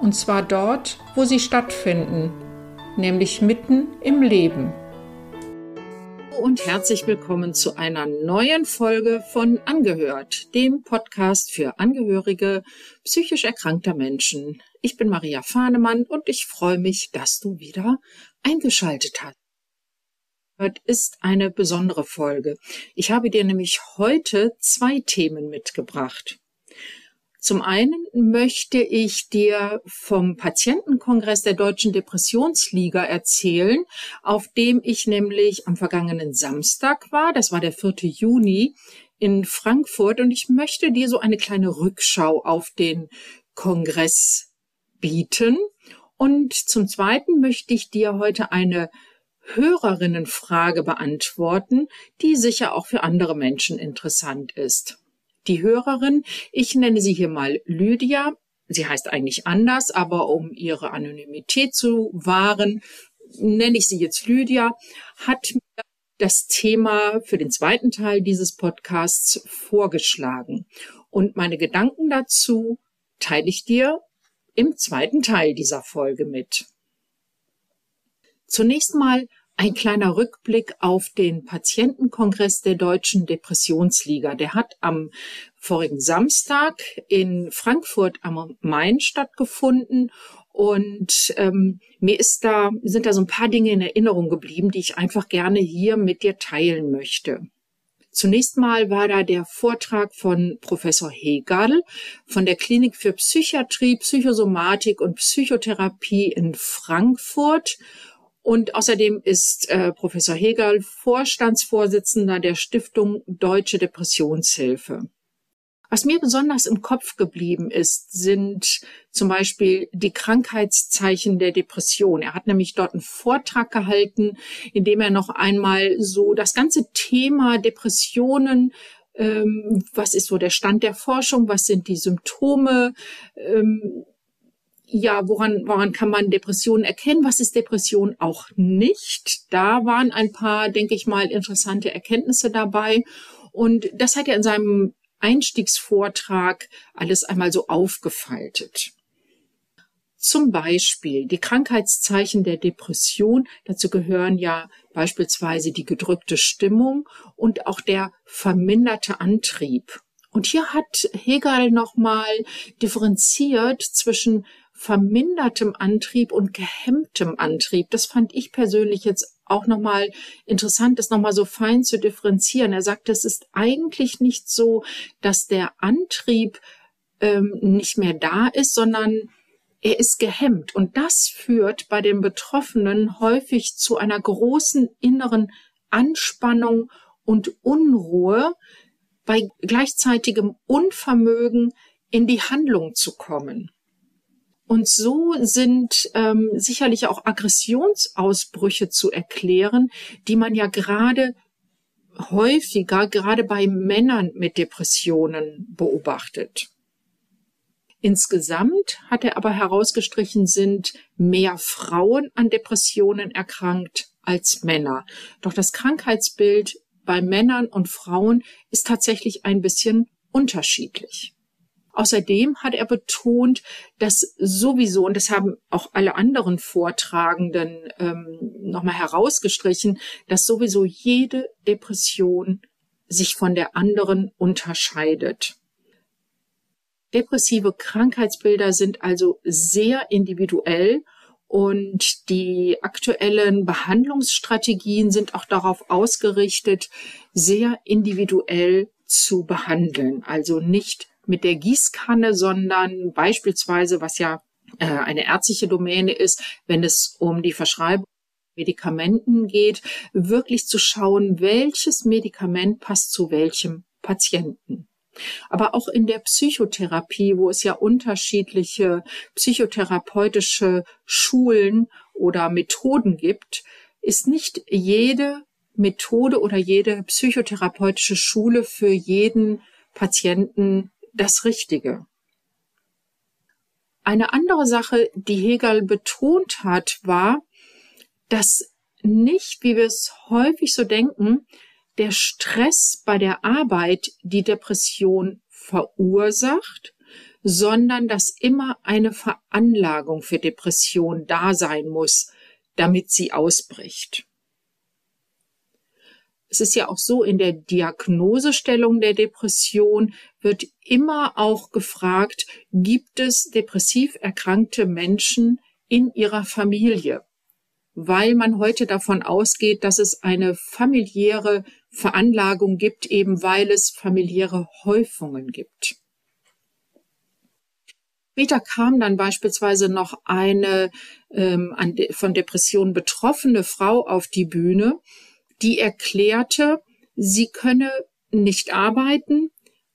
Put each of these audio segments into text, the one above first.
Und zwar dort, wo sie stattfinden, nämlich mitten im Leben. Und herzlich willkommen zu einer neuen Folge von Angehört, dem Podcast für Angehörige psychisch erkrankter Menschen. Ich bin Maria Fahnemann und ich freue mich, dass du wieder eingeschaltet hast ist eine besondere Folge. Ich habe dir nämlich heute zwei Themen mitgebracht. Zum einen möchte ich dir vom Patientenkongress der Deutschen Depressionsliga erzählen, auf dem ich nämlich am vergangenen Samstag war. Das war der 4. Juni in Frankfurt und ich möchte dir so eine kleine Rückschau auf den Kongress bieten. Und zum Zweiten möchte ich dir heute eine Hörerinnenfrage beantworten, die sicher auch für andere Menschen interessant ist. Die Hörerin, ich nenne sie hier mal Lydia, sie heißt eigentlich anders, aber um ihre Anonymität zu wahren, nenne ich sie jetzt Lydia, hat mir das Thema für den zweiten Teil dieses Podcasts vorgeschlagen. Und meine Gedanken dazu teile ich dir im zweiten Teil dieser Folge mit. Zunächst mal ein kleiner Rückblick auf den Patientenkongress der Deutschen Depressionsliga. Der hat am vorigen Samstag in Frankfurt am Main stattgefunden und ähm, mir ist da, sind da so ein paar Dinge in Erinnerung geblieben, die ich einfach gerne hier mit dir teilen möchte. Zunächst mal war da der Vortrag von Professor Hegel von der Klinik für Psychiatrie, Psychosomatik und Psychotherapie in Frankfurt. Und außerdem ist äh, Professor Hegel Vorstandsvorsitzender der Stiftung Deutsche Depressionshilfe. Was mir besonders im Kopf geblieben ist, sind zum Beispiel die Krankheitszeichen der Depression. Er hat nämlich dort einen Vortrag gehalten, in dem er noch einmal so das ganze Thema Depressionen ähm, was ist so der Stand der Forschung, was sind die Symptome, ähm, ja, woran, woran kann man Depressionen erkennen? Was ist Depression auch nicht? Da waren ein paar, denke ich mal, interessante Erkenntnisse dabei. Und das hat er in seinem Einstiegsvortrag alles einmal so aufgefaltet. Zum Beispiel die Krankheitszeichen der Depression. Dazu gehören ja beispielsweise die gedrückte Stimmung und auch der verminderte Antrieb. Und hier hat Hegel nochmal differenziert zwischen vermindertem Antrieb und gehemmtem Antrieb. Das fand ich persönlich jetzt auch nochmal interessant, das nochmal so fein zu differenzieren. Er sagt, es ist eigentlich nicht so, dass der Antrieb ähm, nicht mehr da ist, sondern er ist gehemmt. Und das führt bei den Betroffenen häufig zu einer großen inneren Anspannung und Unruhe, bei gleichzeitigem Unvermögen in die Handlung zu kommen. Und so sind ähm, sicherlich auch Aggressionsausbrüche zu erklären, die man ja gerade häufiger, gerade bei Männern mit Depressionen beobachtet. Insgesamt hat er aber herausgestrichen, sind mehr Frauen an Depressionen erkrankt als Männer. Doch das Krankheitsbild bei Männern und Frauen ist tatsächlich ein bisschen unterschiedlich. Außerdem hat er betont, dass sowieso, und das haben auch alle anderen Vortragenden ähm, nochmal herausgestrichen, dass sowieso jede Depression sich von der anderen unterscheidet. Depressive Krankheitsbilder sind also sehr individuell und die aktuellen Behandlungsstrategien sind auch darauf ausgerichtet, sehr individuell zu behandeln, also nicht mit der Gießkanne, sondern beispielsweise, was ja äh, eine ärztliche Domäne ist, wenn es um die Verschreibung Medikamenten geht, wirklich zu schauen, welches Medikament passt zu welchem Patienten. Aber auch in der Psychotherapie, wo es ja unterschiedliche psychotherapeutische Schulen oder Methoden gibt, ist nicht jede Methode oder jede psychotherapeutische Schule für jeden Patienten das Richtige. Eine andere Sache, die Hegel betont hat, war, dass nicht, wie wir es häufig so denken, der Stress bei der Arbeit die Depression verursacht, sondern dass immer eine Veranlagung für Depression da sein muss, damit sie ausbricht. Es ist ja auch so, in der Diagnosestellung der Depression wird immer auch gefragt, gibt es depressiv erkrankte Menschen in ihrer Familie? Weil man heute davon ausgeht, dass es eine familiäre Veranlagung gibt, eben weil es familiäre Häufungen gibt. Später kam dann beispielsweise noch eine ähm, von Depressionen betroffene Frau auf die Bühne, die erklärte, sie könne nicht arbeiten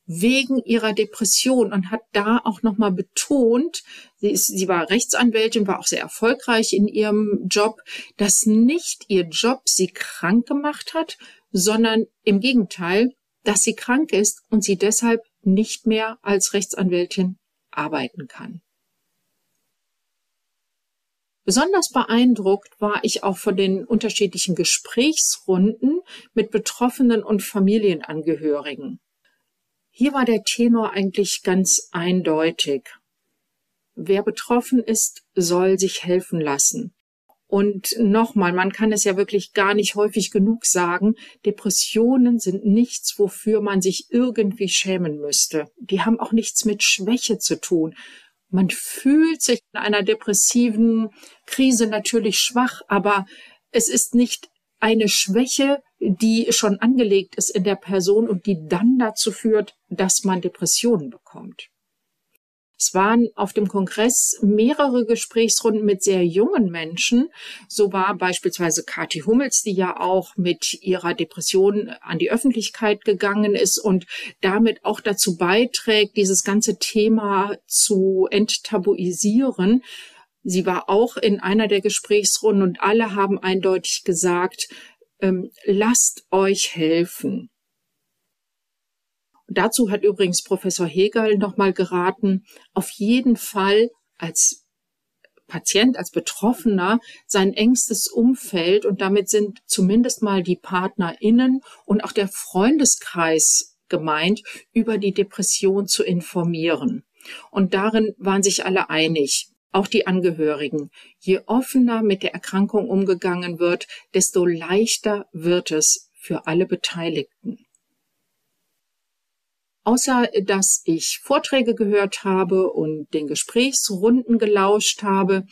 wegen ihrer Depression und hat da auch nochmal betont, sie, ist, sie war Rechtsanwältin, war auch sehr erfolgreich in ihrem Job, dass nicht ihr Job sie krank gemacht hat, sondern im Gegenteil, dass sie krank ist und sie deshalb nicht mehr als Rechtsanwältin arbeiten kann. Besonders beeindruckt war ich auch von den unterschiedlichen Gesprächsrunden mit Betroffenen und Familienangehörigen. Hier war der Tenor eigentlich ganz eindeutig. Wer betroffen ist, soll sich helfen lassen. Und nochmal, man kann es ja wirklich gar nicht häufig genug sagen, Depressionen sind nichts, wofür man sich irgendwie schämen müsste. Die haben auch nichts mit Schwäche zu tun. Man fühlt sich in einer depressiven Krise natürlich schwach, aber es ist nicht eine Schwäche, die schon angelegt ist in der Person und die dann dazu führt, dass man Depressionen bekommt. Es waren auf dem Kongress mehrere Gesprächsrunden mit sehr jungen Menschen. So war beispielsweise Kathi Hummels, die ja auch mit ihrer Depression an die Öffentlichkeit gegangen ist und damit auch dazu beiträgt, dieses ganze Thema zu enttabuisieren. Sie war auch in einer der Gesprächsrunden und alle haben eindeutig gesagt, ähm, lasst euch helfen. Dazu hat übrigens Professor Hegel nochmal geraten, auf jeden Fall als Patient, als Betroffener sein engstes Umfeld und damit sind zumindest mal die PartnerInnen und auch der Freundeskreis gemeint, über die Depression zu informieren. Und darin waren sich alle einig, auch die Angehörigen. Je offener mit der Erkrankung umgegangen wird, desto leichter wird es für alle Beteiligten. Außer dass ich Vorträge gehört habe und den Gesprächsrunden gelauscht habe,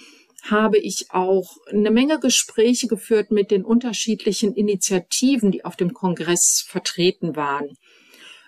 habe ich auch eine Menge Gespräche geführt mit den unterschiedlichen Initiativen, die auf dem Kongress vertreten waren.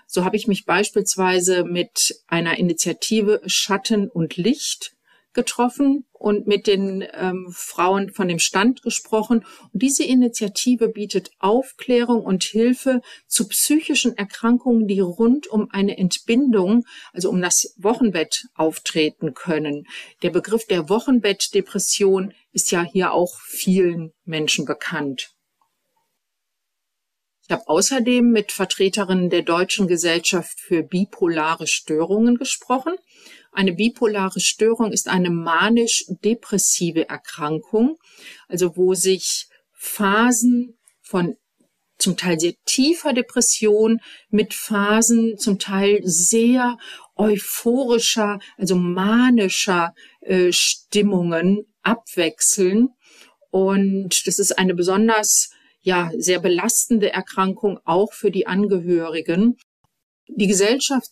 So habe ich mich beispielsweise mit einer Initiative Schatten und Licht getroffen und mit den ähm, Frauen von dem Stand gesprochen. Und diese Initiative bietet Aufklärung und Hilfe zu psychischen Erkrankungen, die rund um eine Entbindung, also um das Wochenbett auftreten können. Der Begriff der Wochenbettdepression ist ja hier auch vielen Menschen bekannt. Ich habe außerdem mit Vertreterinnen der Deutschen Gesellschaft für bipolare Störungen gesprochen eine bipolare Störung ist eine manisch-depressive Erkrankung, also wo sich Phasen von zum Teil sehr tiefer Depression mit Phasen zum Teil sehr euphorischer, also manischer äh, Stimmungen abwechseln. Und das ist eine besonders, ja, sehr belastende Erkrankung auch für die Angehörigen. Die Gesellschaft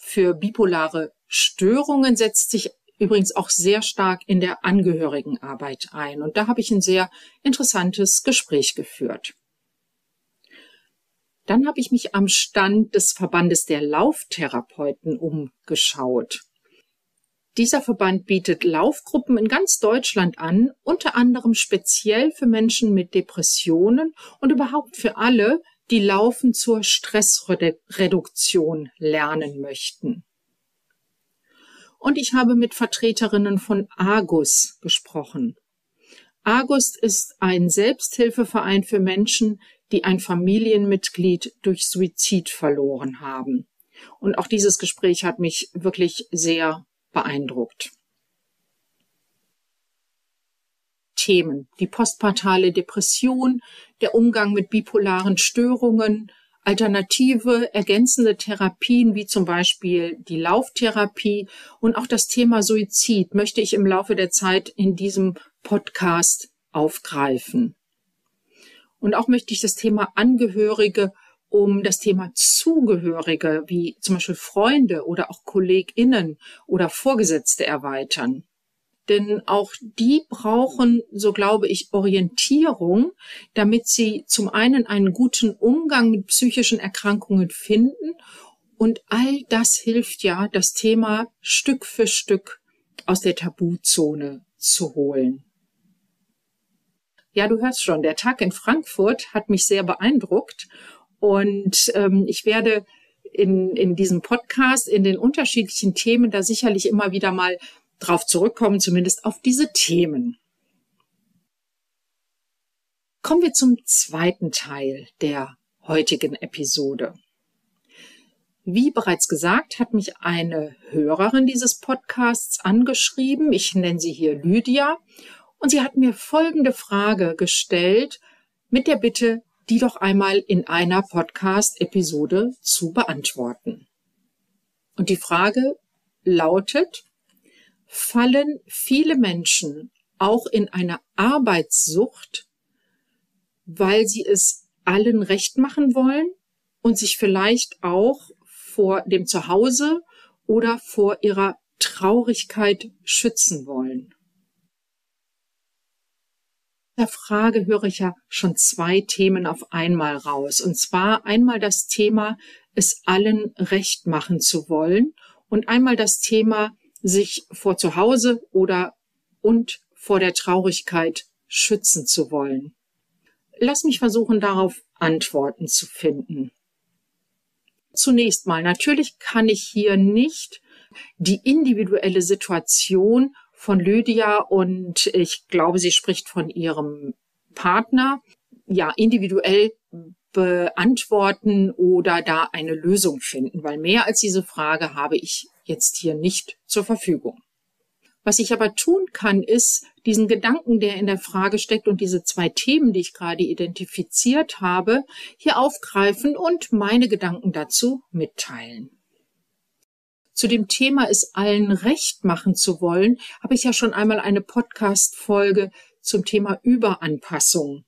für bipolare Störungen setzt sich übrigens auch sehr stark in der Angehörigenarbeit ein. Und da habe ich ein sehr interessantes Gespräch geführt. Dann habe ich mich am Stand des Verbandes der Lauftherapeuten umgeschaut. Dieser Verband bietet Laufgruppen in ganz Deutschland an, unter anderem speziell für Menschen mit Depressionen und überhaupt für alle, die Laufen zur Stressreduktion lernen möchten. Und ich habe mit Vertreterinnen von Argus gesprochen. Argus ist ein Selbsthilfeverein für Menschen, die ein Familienmitglied durch Suizid verloren haben. Und auch dieses Gespräch hat mich wirklich sehr beeindruckt. Themen. Die postpartale Depression, der Umgang mit bipolaren Störungen, alternative, ergänzende Therapien wie zum Beispiel die Lauftherapie und auch das Thema Suizid möchte ich im Laufe der Zeit in diesem Podcast aufgreifen. Und auch möchte ich das Thema Angehörige um das Thema Zugehörige wie zum Beispiel Freunde oder auch KollegInnen oder Vorgesetzte erweitern. Denn auch die brauchen, so glaube ich, Orientierung, damit sie zum einen einen guten Umgang mit psychischen Erkrankungen finden und all das hilft ja, das Thema Stück für Stück aus der Tabuzone zu holen. Ja, du hörst schon, der Tag in Frankfurt hat mich sehr beeindruckt und ähm, ich werde in, in diesem Podcast, in den unterschiedlichen Themen da sicherlich immer wieder mal drauf zurückkommen, zumindest auf diese Themen. Kommen wir zum zweiten Teil der heutigen Episode. Wie bereits gesagt, hat mich eine Hörerin dieses Podcasts angeschrieben. Ich nenne sie hier Lydia. Und sie hat mir folgende Frage gestellt mit der Bitte, die doch einmal in einer Podcast-Episode zu beantworten. Und die Frage lautet, fallen viele Menschen auch in eine Arbeitssucht, weil sie es allen recht machen wollen und sich vielleicht auch vor dem Zuhause oder vor ihrer Traurigkeit schützen wollen der Frage höre ich ja schon zwei Themen auf einmal raus. Und zwar einmal das Thema, es allen recht machen zu wollen und einmal das Thema, sich vor zu Hause oder und vor der Traurigkeit schützen zu wollen. Lass mich versuchen, darauf Antworten zu finden. Zunächst mal, natürlich kann ich hier nicht die individuelle Situation von Lydia und ich glaube, sie spricht von ihrem Partner, ja, individuell beantworten oder da eine Lösung finden, weil mehr als diese Frage habe ich jetzt hier nicht zur Verfügung. Was ich aber tun kann, ist diesen Gedanken, der in der Frage steckt und diese zwei Themen, die ich gerade identifiziert habe, hier aufgreifen und meine Gedanken dazu mitteilen zu dem Thema es allen recht machen zu wollen, habe ich ja schon einmal eine Podcast-Folge zum Thema Überanpassung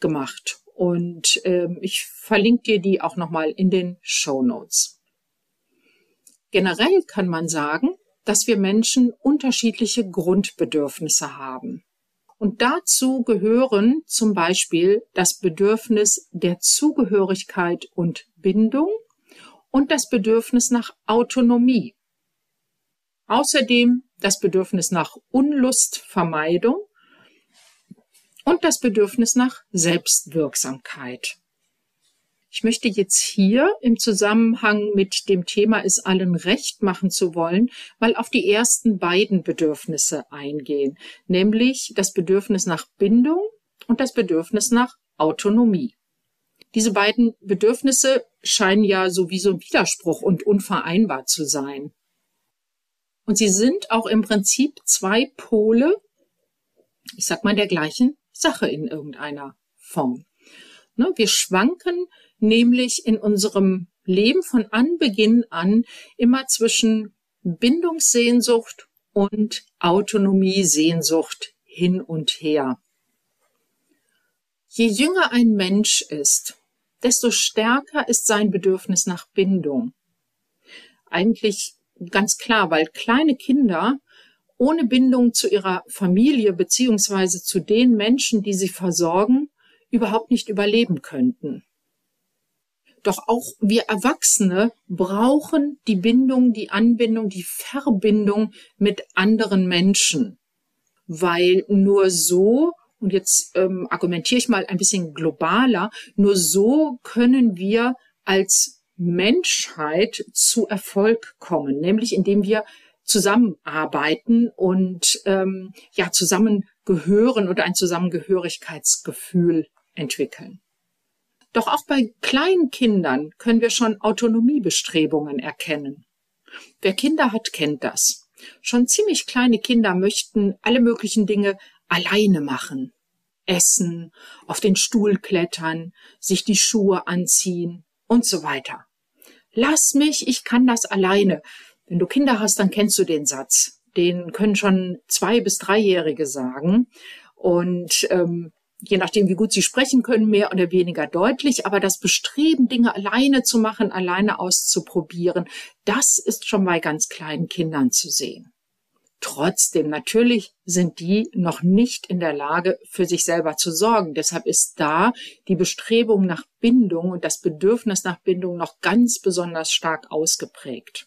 gemacht. Und ähm, ich verlinke dir die auch nochmal in den Show Notes. Generell kann man sagen, dass wir Menschen unterschiedliche Grundbedürfnisse haben. Und dazu gehören zum Beispiel das Bedürfnis der Zugehörigkeit und Bindung, und das Bedürfnis nach Autonomie. Außerdem das Bedürfnis nach Unlustvermeidung und das Bedürfnis nach Selbstwirksamkeit. Ich möchte jetzt hier im Zusammenhang mit dem Thema es allen recht machen zu wollen, mal auf die ersten beiden Bedürfnisse eingehen, nämlich das Bedürfnis nach Bindung und das Bedürfnis nach Autonomie. Diese beiden Bedürfnisse scheinen ja sowieso ein Widerspruch und unvereinbar zu sein. Und sie sind auch im Prinzip zwei Pole, ich sag mal, der gleichen Sache in irgendeiner Form. Ne, wir schwanken nämlich in unserem Leben von Anbeginn an immer zwischen Bindungssehnsucht und Autonomiesehnsucht hin und her. Je jünger ein Mensch ist, desto stärker ist sein Bedürfnis nach Bindung. Eigentlich ganz klar, weil kleine Kinder ohne Bindung zu ihrer Familie beziehungsweise zu den Menschen, die sie versorgen, überhaupt nicht überleben könnten. Doch auch wir Erwachsene brauchen die Bindung, die Anbindung, die Verbindung mit anderen Menschen, weil nur so Und jetzt ähm, argumentiere ich mal ein bisschen globaler. Nur so können wir als Menschheit zu Erfolg kommen, nämlich indem wir zusammenarbeiten und ähm, ja zusammengehören oder ein Zusammengehörigkeitsgefühl entwickeln. Doch auch bei kleinen Kindern können wir schon Autonomiebestrebungen erkennen. Wer Kinder hat, kennt das. Schon ziemlich kleine Kinder möchten alle möglichen Dinge alleine machen. Essen, auf den Stuhl klettern, sich die Schuhe anziehen und so weiter. Lass mich, ich kann das alleine. Wenn du Kinder hast, dann kennst du den Satz. Den können schon zwei bis dreijährige sagen. Und ähm, je nachdem, wie gut sie sprechen können, mehr oder weniger deutlich. Aber das Bestreben, Dinge alleine zu machen, alleine auszuprobieren, das ist schon bei ganz kleinen Kindern zu sehen. Trotzdem, natürlich sind die noch nicht in der Lage, für sich selber zu sorgen. Deshalb ist da die Bestrebung nach Bindung und das Bedürfnis nach Bindung noch ganz besonders stark ausgeprägt.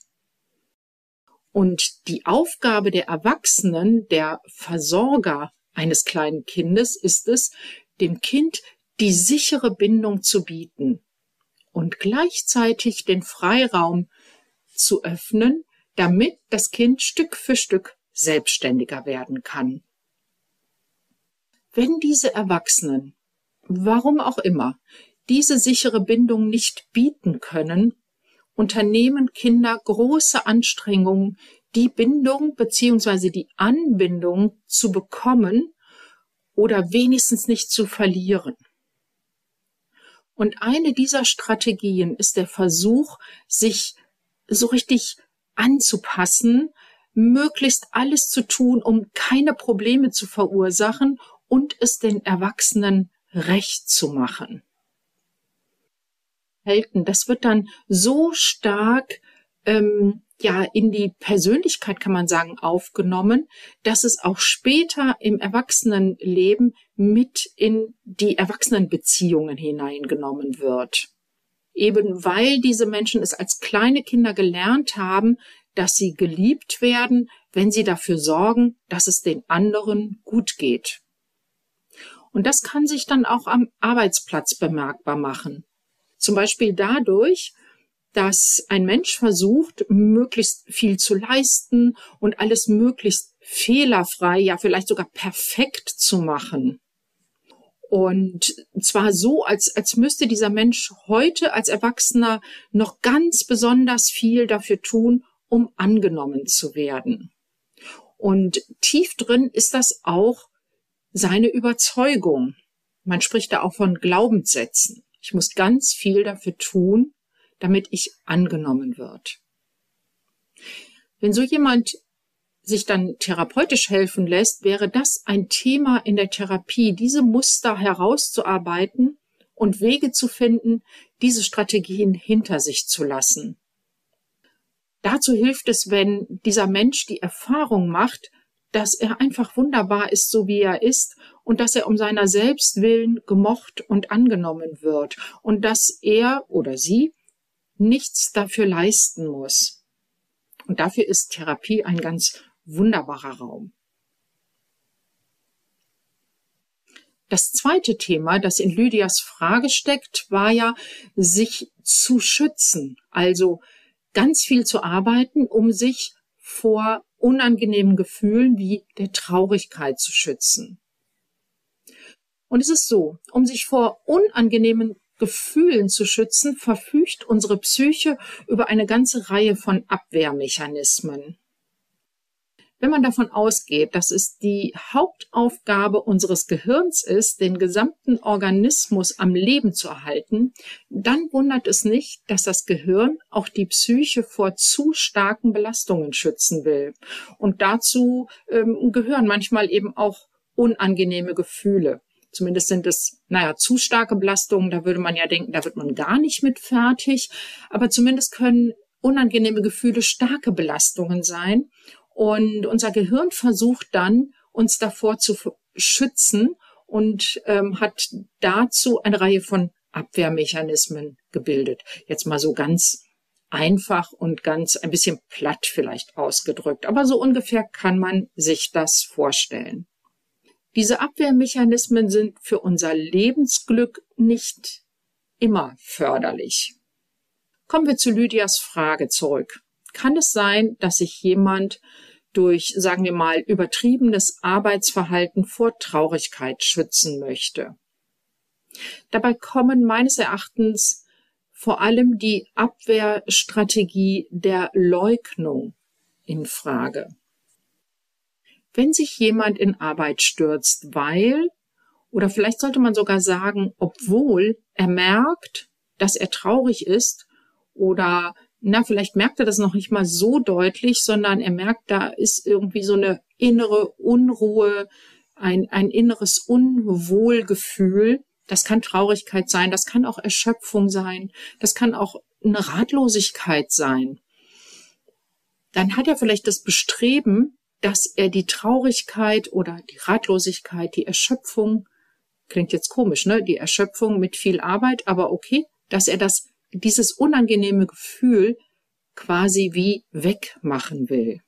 Und die Aufgabe der Erwachsenen, der Versorger eines kleinen Kindes ist es, dem Kind die sichere Bindung zu bieten und gleichzeitig den Freiraum zu öffnen, damit das Kind Stück für Stück selbstständiger werden kann. Wenn diese Erwachsenen, warum auch immer, diese sichere Bindung nicht bieten können, unternehmen Kinder große Anstrengungen, die Bindung beziehungsweise die Anbindung zu bekommen oder wenigstens nicht zu verlieren. Und eine dieser Strategien ist der Versuch, sich so richtig anzupassen, möglichst alles zu tun, um keine Probleme zu verursachen und es den Erwachsenen recht zu machen. Das wird dann so stark ähm, ja in die Persönlichkeit kann man sagen aufgenommen, dass es auch später im Erwachsenenleben mit in die Erwachsenenbeziehungen hineingenommen wird. Eben weil diese Menschen es als kleine Kinder gelernt haben, dass sie geliebt werden, wenn sie dafür sorgen, dass es den anderen gut geht. Und das kann sich dann auch am Arbeitsplatz bemerkbar machen. Zum Beispiel dadurch, dass ein Mensch versucht, möglichst viel zu leisten und alles möglichst fehlerfrei, ja vielleicht sogar perfekt zu machen. Und zwar so, als, als müsste dieser Mensch heute als Erwachsener noch ganz besonders viel dafür tun, um angenommen zu werden. Und tief drin ist das auch seine Überzeugung. Man spricht da auch von Glaubenssätzen. Ich muss ganz viel dafür tun, damit ich angenommen wird. Wenn so jemand sich dann therapeutisch helfen lässt, wäre das ein Thema in der Therapie, diese Muster herauszuarbeiten und Wege zu finden, diese Strategien hinter sich zu lassen. Dazu hilft es, wenn dieser Mensch die Erfahrung macht, dass er einfach wunderbar ist, so wie er ist, und dass er um seiner selbst willen gemocht und angenommen wird und dass er oder sie nichts dafür leisten muss. Und dafür ist Therapie ein ganz wunderbarer Raum. Das zweite Thema, das in Lydias Frage steckt, war ja, sich zu schützen, also ganz viel zu arbeiten, um sich vor unangenehmen Gefühlen wie der Traurigkeit zu schützen. Und es ist so, um sich vor unangenehmen Gefühlen zu schützen, verfügt unsere Psyche über eine ganze Reihe von Abwehrmechanismen. Wenn man davon ausgeht, dass es die Hauptaufgabe unseres Gehirns ist, den gesamten Organismus am Leben zu erhalten, dann wundert es nicht, dass das Gehirn auch die Psyche vor zu starken Belastungen schützen will. Und dazu ähm, gehören manchmal eben auch unangenehme Gefühle. Zumindest sind es, naja, zu starke Belastungen. Da würde man ja denken, da wird man gar nicht mit fertig. Aber zumindest können unangenehme Gefühle starke Belastungen sein. Und unser Gehirn versucht dann, uns davor zu schützen und ähm, hat dazu eine Reihe von Abwehrmechanismen gebildet. Jetzt mal so ganz einfach und ganz ein bisschen platt vielleicht ausgedrückt. Aber so ungefähr kann man sich das vorstellen. Diese Abwehrmechanismen sind für unser Lebensglück nicht immer förderlich. Kommen wir zu Lydias Frage zurück. Kann es sein, dass sich jemand durch, sagen wir mal, übertriebenes Arbeitsverhalten vor Traurigkeit schützen möchte? Dabei kommen meines Erachtens vor allem die Abwehrstrategie der Leugnung in Frage. Wenn sich jemand in Arbeit stürzt, weil, oder vielleicht sollte man sogar sagen, obwohl er merkt, dass er traurig ist, oder na, vielleicht merkt er das noch nicht mal so deutlich, sondern er merkt, da ist irgendwie so eine innere Unruhe, ein, ein inneres Unwohlgefühl. Das kann Traurigkeit sein, das kann auch Erschöpfung sein, das kann auch eine Ratlosigkeit sein. Dann hat er vielleicht das Bestreben, dass er die Traurigkeit oder die Ratlosigkeit, die Erschöpfung, klingt jetzt komisch, ne? Die Erschöpfung mit viel Arbeit, aber okay, dass er das, dieses unangenehme Gefühl quasi wie wegmachen will.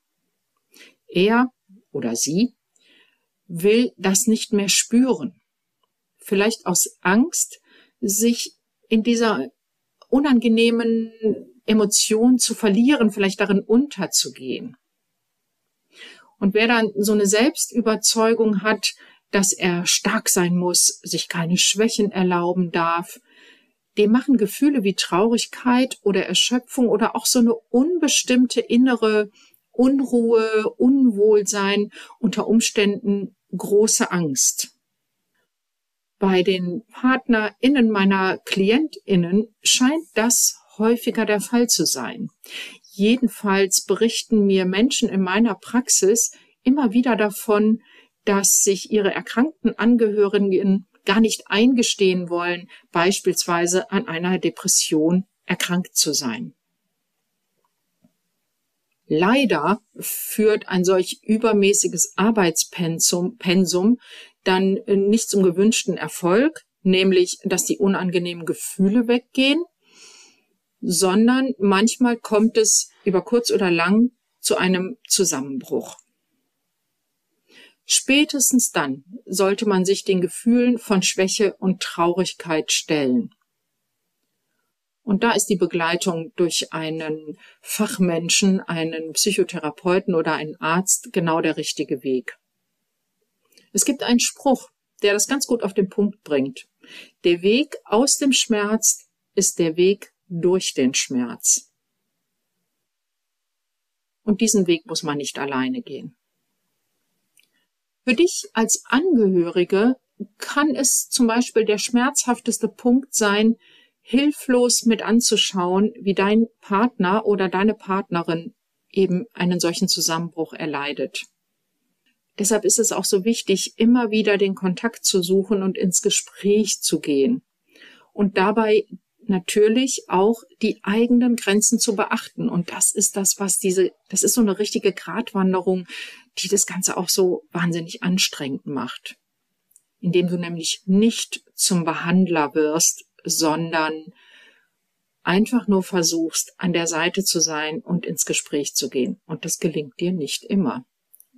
Er oder sie will das nicht mehr spüren. Vielleicht aus Angst, sich in dieser unangenehmen Emotion zu verlieren, vielleicht darin unterzugehen. Und wer dann so eine Selbstüberzeugung hat, dass er stark sein muss, sich keine Schwächen erlauben darf, dem machen Gefühle wie Traurigkeit oder Erschöpfung oder auch so eine unbestimmte innere Unruhe, Unwohlsein unter Umständen große Angst. Bei den PartnerInnen meiner KlientInnen scheint das häufiger der Fall zu sein. Jedenfalls berichten mir Menschen in meiner Praxis immer wieder davon, dass sich ihre erkrankten Angehörigen gar nicht eingestehen wollen, beispielsweise an einer Depression erkrankt zu sein. Leider führt ein solch übermäßiges Arbeitspensum Pensum dann nicht zum gewünschten Erfolg, nämlich dass die unangenehmen Gefühle weggehen sondern manchmal kommt es über kurz oder lang zu einem Zusammenbruch. Spätestens dann sollte man sich den Gefühlen von Schwäche und Traurigkeit stellen. Und da ist die Begleitung durch einen Fachmenschen, einen Psychotherapeuten oder einen Arzt genau der richtige Weg. Es gibt einen Spruch, der das ganz gut auf den Punkt bringt. Der Weg aus dem Schmerz ist der Weg durch den Schmerz. Und diesen Weg muss man nicht alleine gehen. Für dich als Angehörige kann es zum Beispiel der schmerzhafteste Punkt sein, hilflos mit anzuschauen, wie dein Partner oder deine Partnerin eben einen solchen Zusammenbruch erleidet. Deshalb ist es auch so wichtig, immer wieder den Kontakt zu suchen und ins Gespräch zu gehen und dabei natürlich auch die eigenen Grenzen zu beachten. Und das ist das, was diese, das ist so eine richtige Gratwanderung, die das Ganze auch so wahnsinnig anstrengend macht. Indem du nämlich nicht zum Behandler wirst, sondern einfach nur versuchst, an der Seite zu sein und ins Gespräch zu gehen. Und das gelingt dir nicht immer.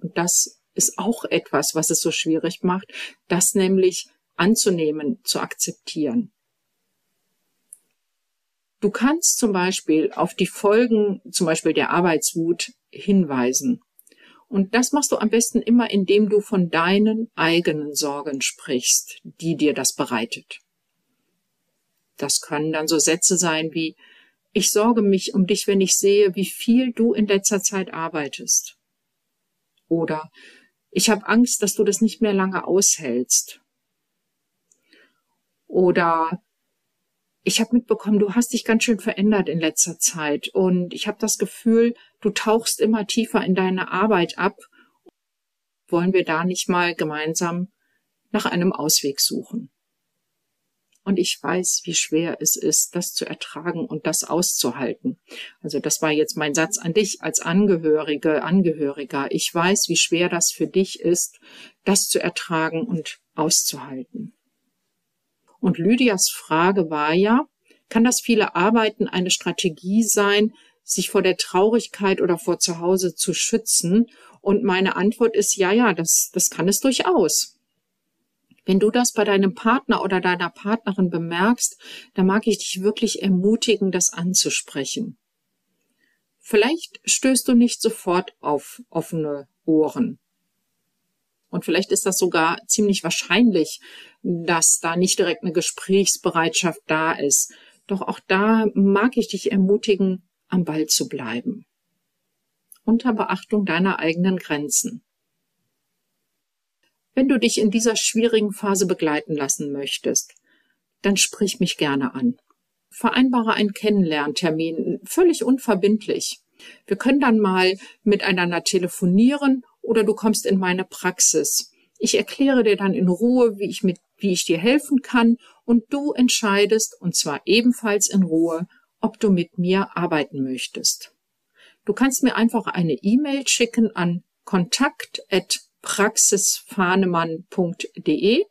Und das ist auch etwas, was es so schwierig macht, das nämlich anzunehmen, zu akzeptieren. Du kannst zum Beispiel auf die Folgen, zum Beispiel der Arbeitswut, hinweisen. Und das machst du am besten immer, indem du von deinen eigenen Sorgen sprichst, die dir das bereitet. Das können dann so Sätze sein wie, ich sorge mich um dich, wenn ich sehe, wie viel du in letzter Zeit arbeitest. Oder ich habe Angst, dass du das nicht mehr lange aushältst. Oder ich habe mitbekommen, du hast dich ganz schön verändert in letzter Zeit und ich habe das Gefühl, du tauchst immer tiefer in deine Arbeit ab. Wollen wir da nicht mal gemeinsam nach einem Ausweg suchen? Und ich weiß, wie schwer es ist, das zu ertragen und das auszuhalten. Also das war jetzt mein Satz an dich als Angehörige, Angehöriger. Ich weiß, wie schwer das für dich ist, das zu ertragen und auszuhalten. Und Lydias Frage war ja, kann das viele Arbeiten eine Strategie sein, sich vor der Traurigkeit oder vor zu Hause zu schützen? Und meine Antwort ist ja, ja, das, das kann es durchaus. Wenn du das bei deinem Partner oder deiner Partnerin bemerkst, dann mag ich dich wirklich ermutigen, das anzusprechen. Vielleicht stößt du nicht sofort auf offene Ohren. Und vielleicht ist das sogar ziemlich wahrscheinlich, dass da nicht direkt eine Gesprächsbereitschaft da ist. Doch auch da mag ich dich ermutigen, am Ball zu bleiben. Unter Beachtung deiner eigenen Grenzen. Wenn du dich in dieser schwierigen Phase begleiten lassen möchtest, dann sprich mich gerne an. Vereinbare einen Kennenlerntermin, völlig unverbindlich. Wir können dann mal miteinander telefonieren oder du kommst in meine Praxis. Ich erkläre dir dann in Ruhe, wie ich mit, wie ich dir helfen kann und du entscheidest, und zwar ebenfalls in Ruhe, ob du mit mir arbeiten möchtest. Du kannst mir einfach eine E-Mail schicken an kontakt@praxisfahnemann.de.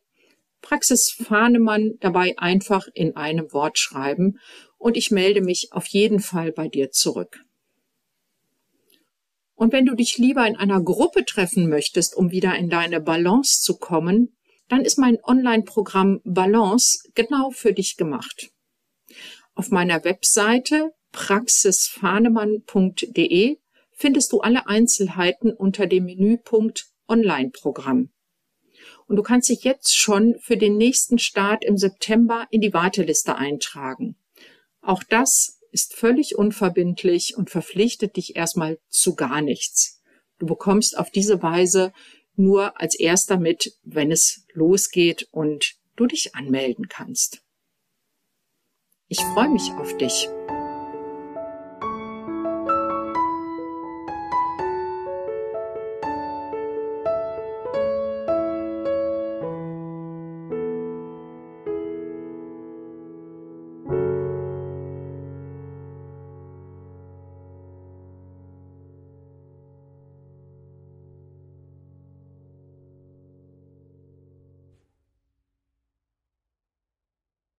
Praxis Fahnemann dabei einfach in einem Wort schreiben und ich melde mich auf jeden Fall bei dir zurück. Und wenn du dich lieber in einer Gruppe treffen möchtest, um wieder in deine Balance zu kommen, dann ist mein Online-Programm Balance genau für dich gemacht. Auf meiner Webseite praxisfahnemann.de findest du alle Einzelheiten unter dem Menüpunkt Online-Programm. Und du kannst dich jetzt schon für den nächsten Start im September in die Warteliste eintragen. Auch das ist völlig unverbindlich und verpflichtet dich erstmal zu gar nichts. Du bekommst auf diese Weise nur als erster mit, wenn es losgeht und du dich anmelden kannst. Ich freue mich auf dich.